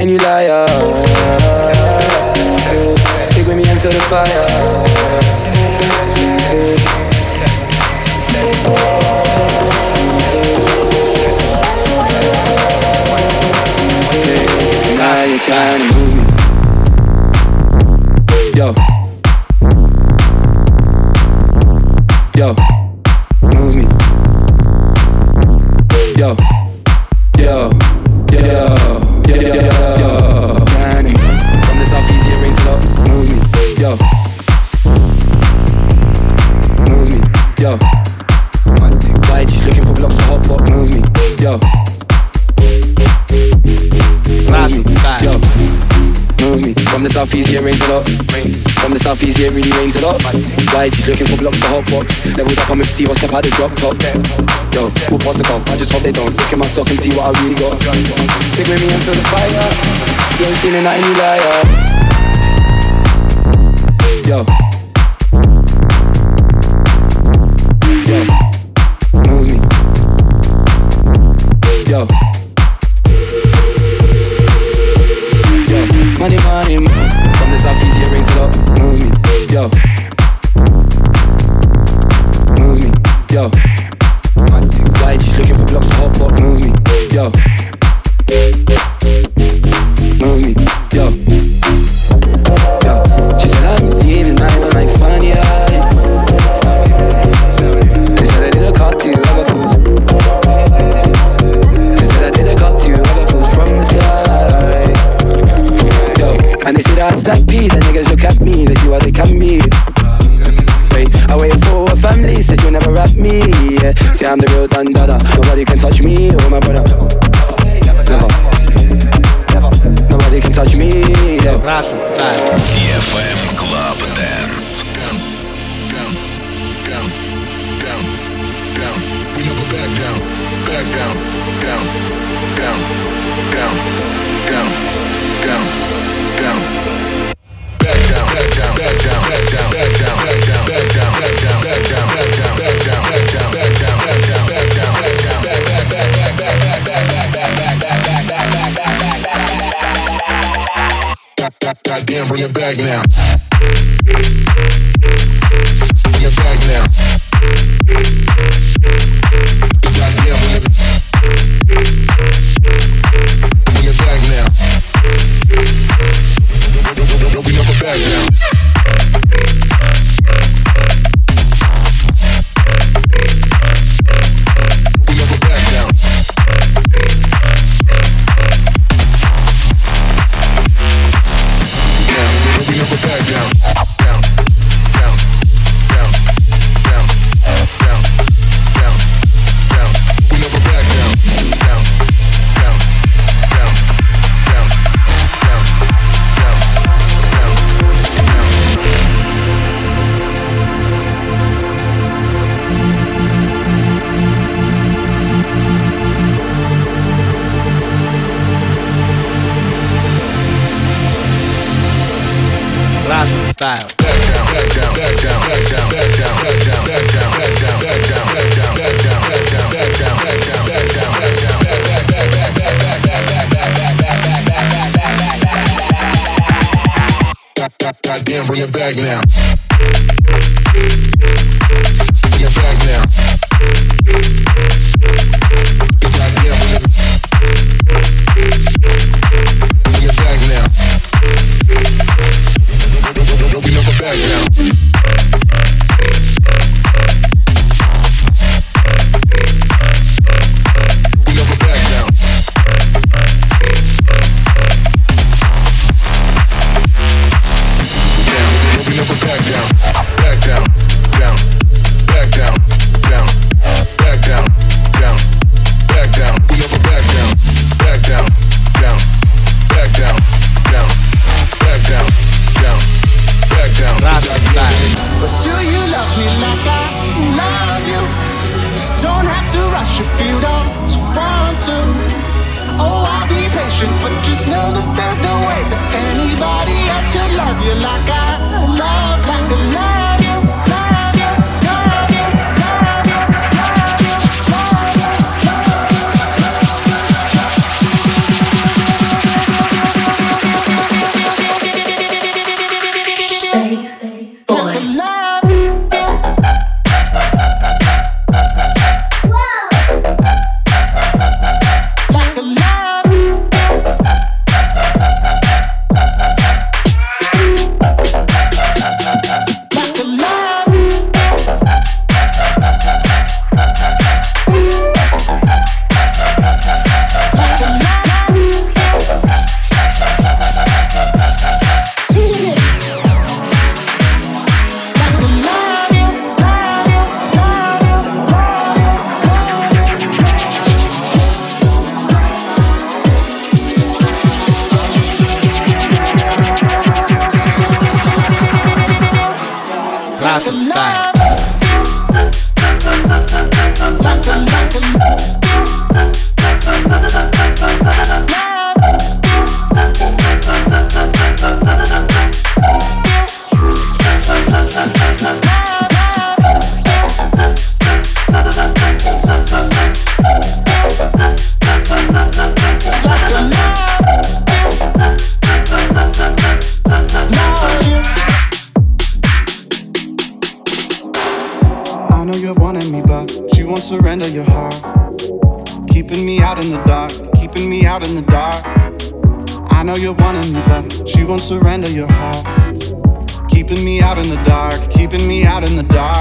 And you lie. Southeast here really rains a lot. YG's looking for blocks to hotbox. Leveled up, I'm Steve, I step out the drop top. Yo, who'll pass the call, I just hope they don't. Look in my sock and see what I really got. Stick with me and feel the fire. You ain't feeling that any liar. Yo. Yo. Move. Yo. Money, money, money. From the Southeast go. See, I'm the real Don Dada. bring it back now. in the dark, keeping me out in the dark.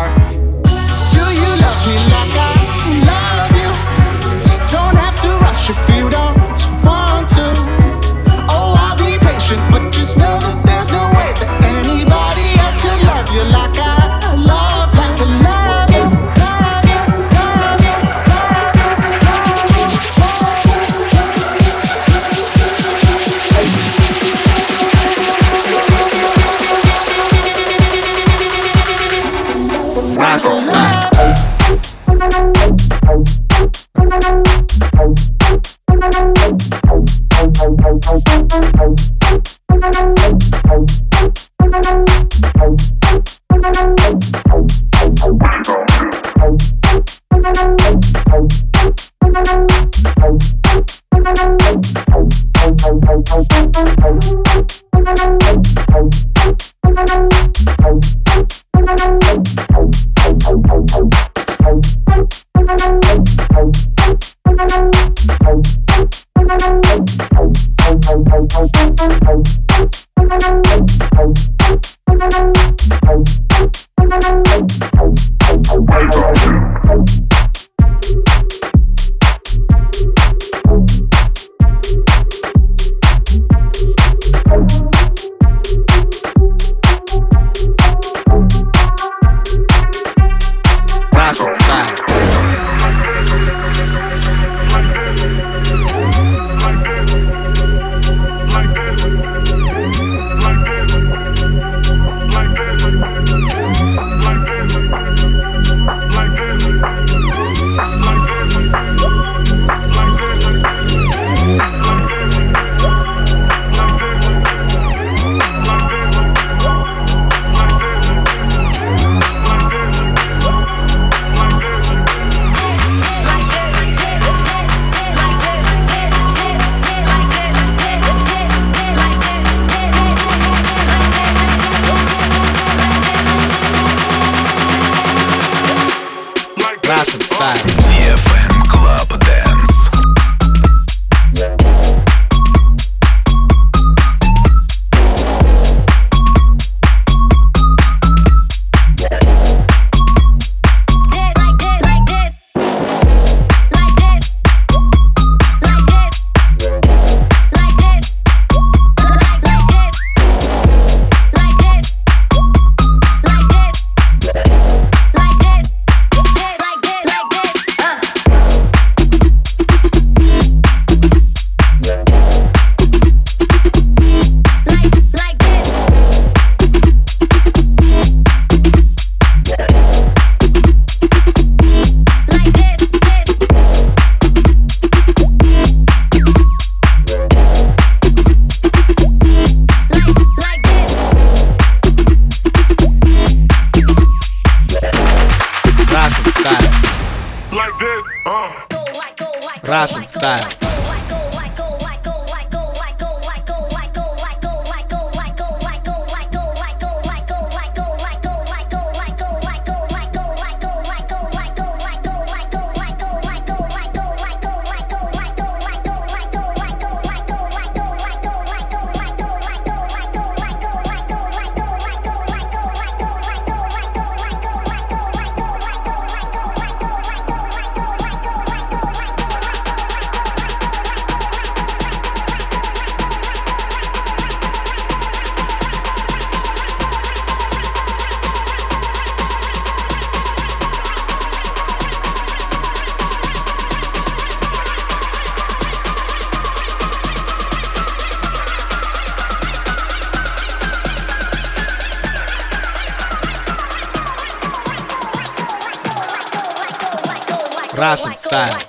style. 在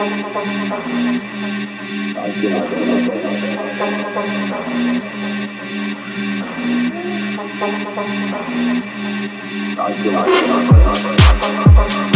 I feel like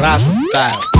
Russian style.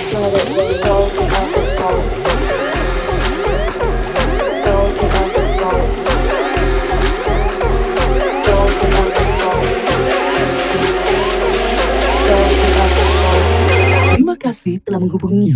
Terima kasih telah menghubungi.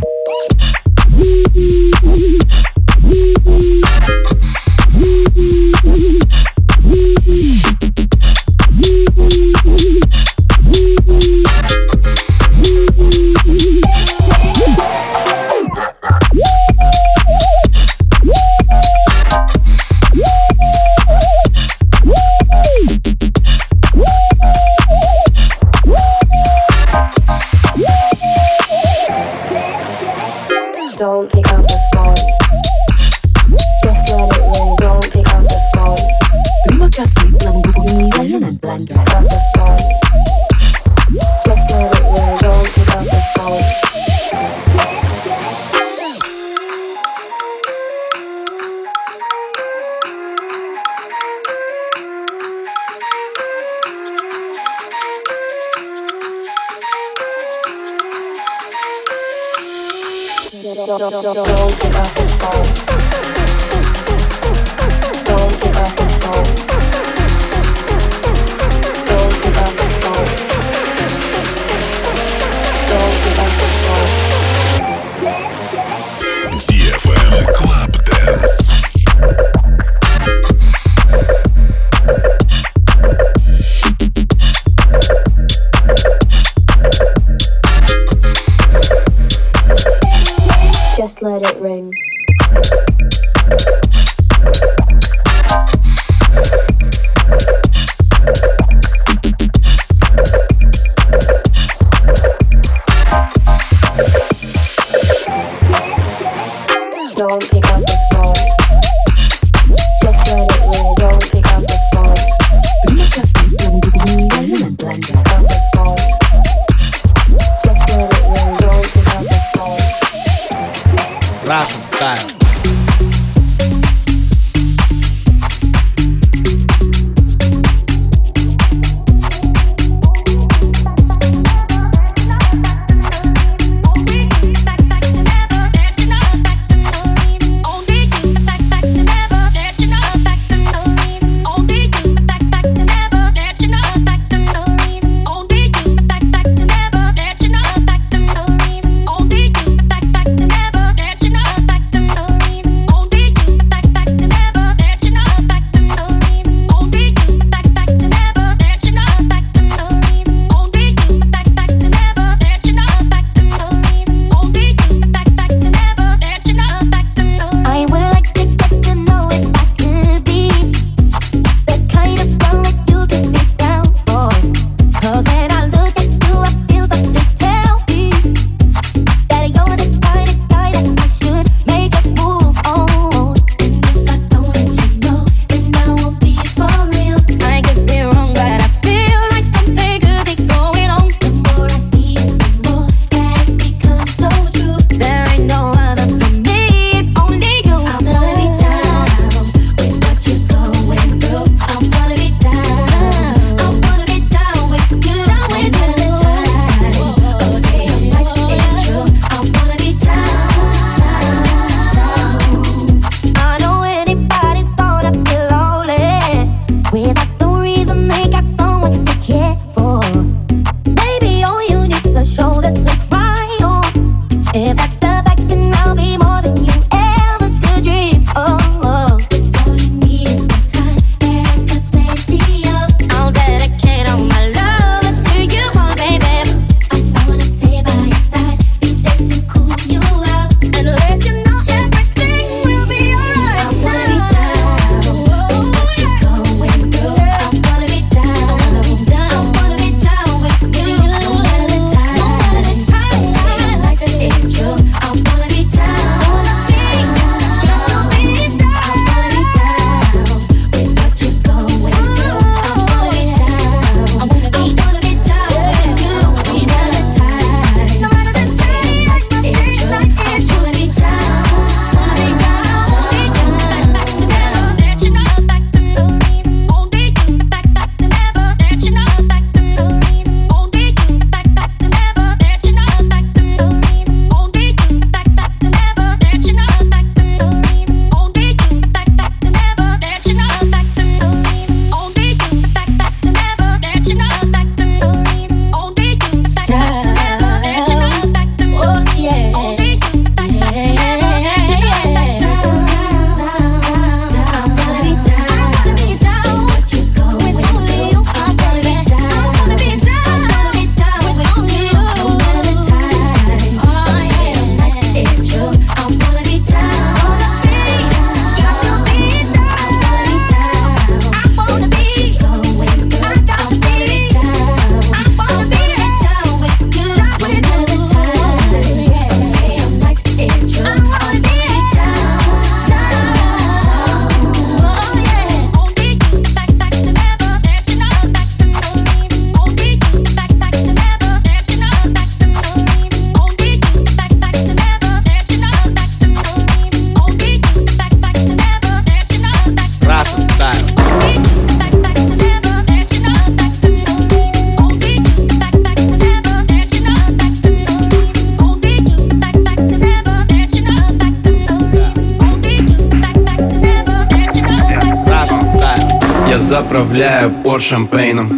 Заправляю пор шампейном.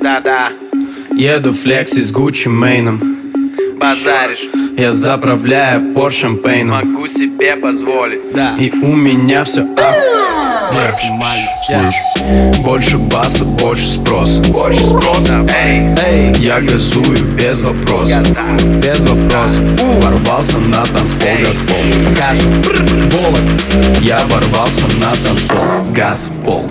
Да-да, Еду флекси с Гуччи Мейном. Базаришь, Я заправляю пор шампейном. Могу себе позволить. Да, И у меня все максимально. Больше баса, больше спроса Больше спроса. Эй, Эй, я газую без вопросов. Газа, Без вопросов. Ворвался на танцпол Газпол. Кажу, Волок Я ворвался на танцпол Газпол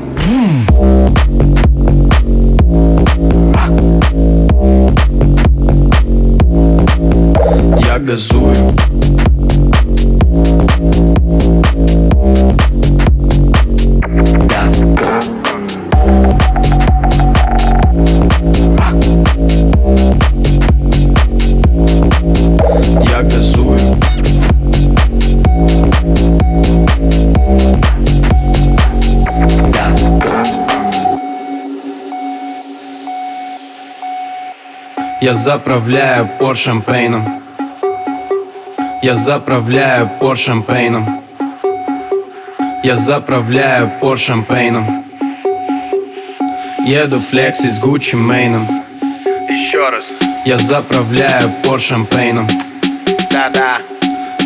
Я газую. Газпол Я газую. Газпол Я заправляю пор шампейном Я заправляю пор шампейном. Я заправляю пор шампейном. Еду флекси с Гуччи Мейном еще раз. Я заправляю пор шампейном. Да-да,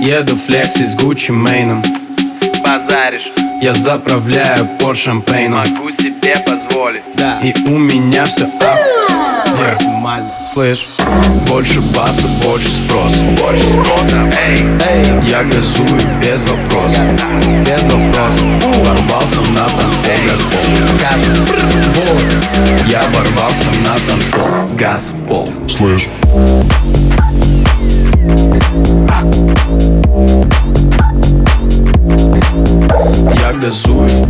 Еду флекси с Гуччи Мейном базаришь, Я заправляю пор шампейном. Могу себе позволить. Да, и у меня все Максимально. Слышь, больше баса, больше спроса. Больше спроса Эй, Эй, я газую без вопросов. Без вопросов. Ворвался на танцпол Газпол Волок Я ворвался на танцпол Газпол Слышь. Я газую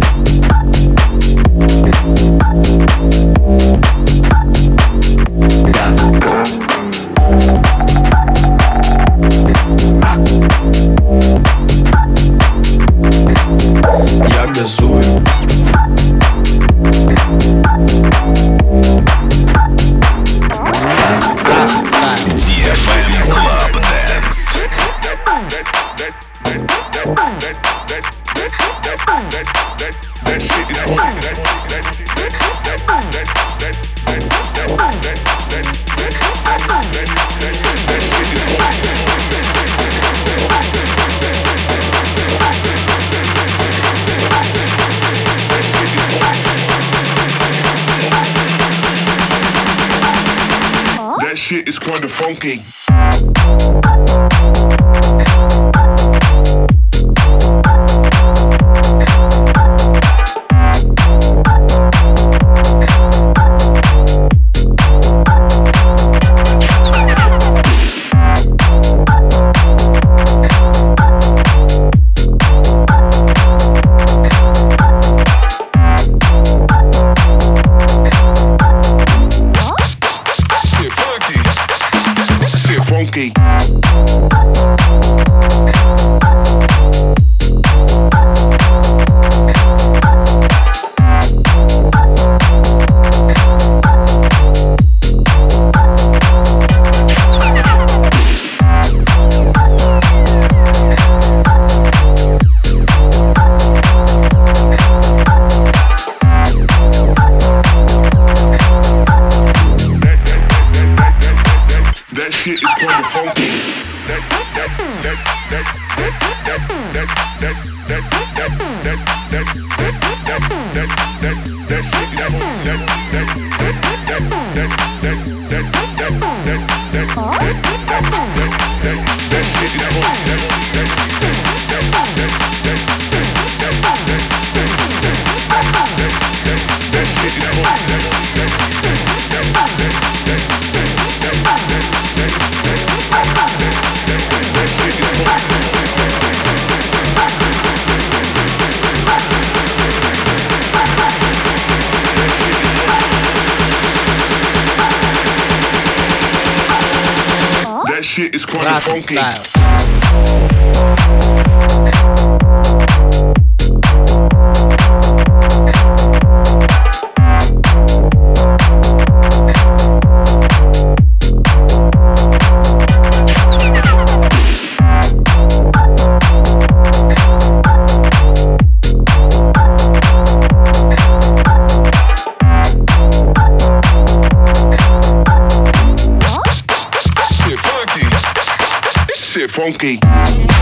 funky. Funky.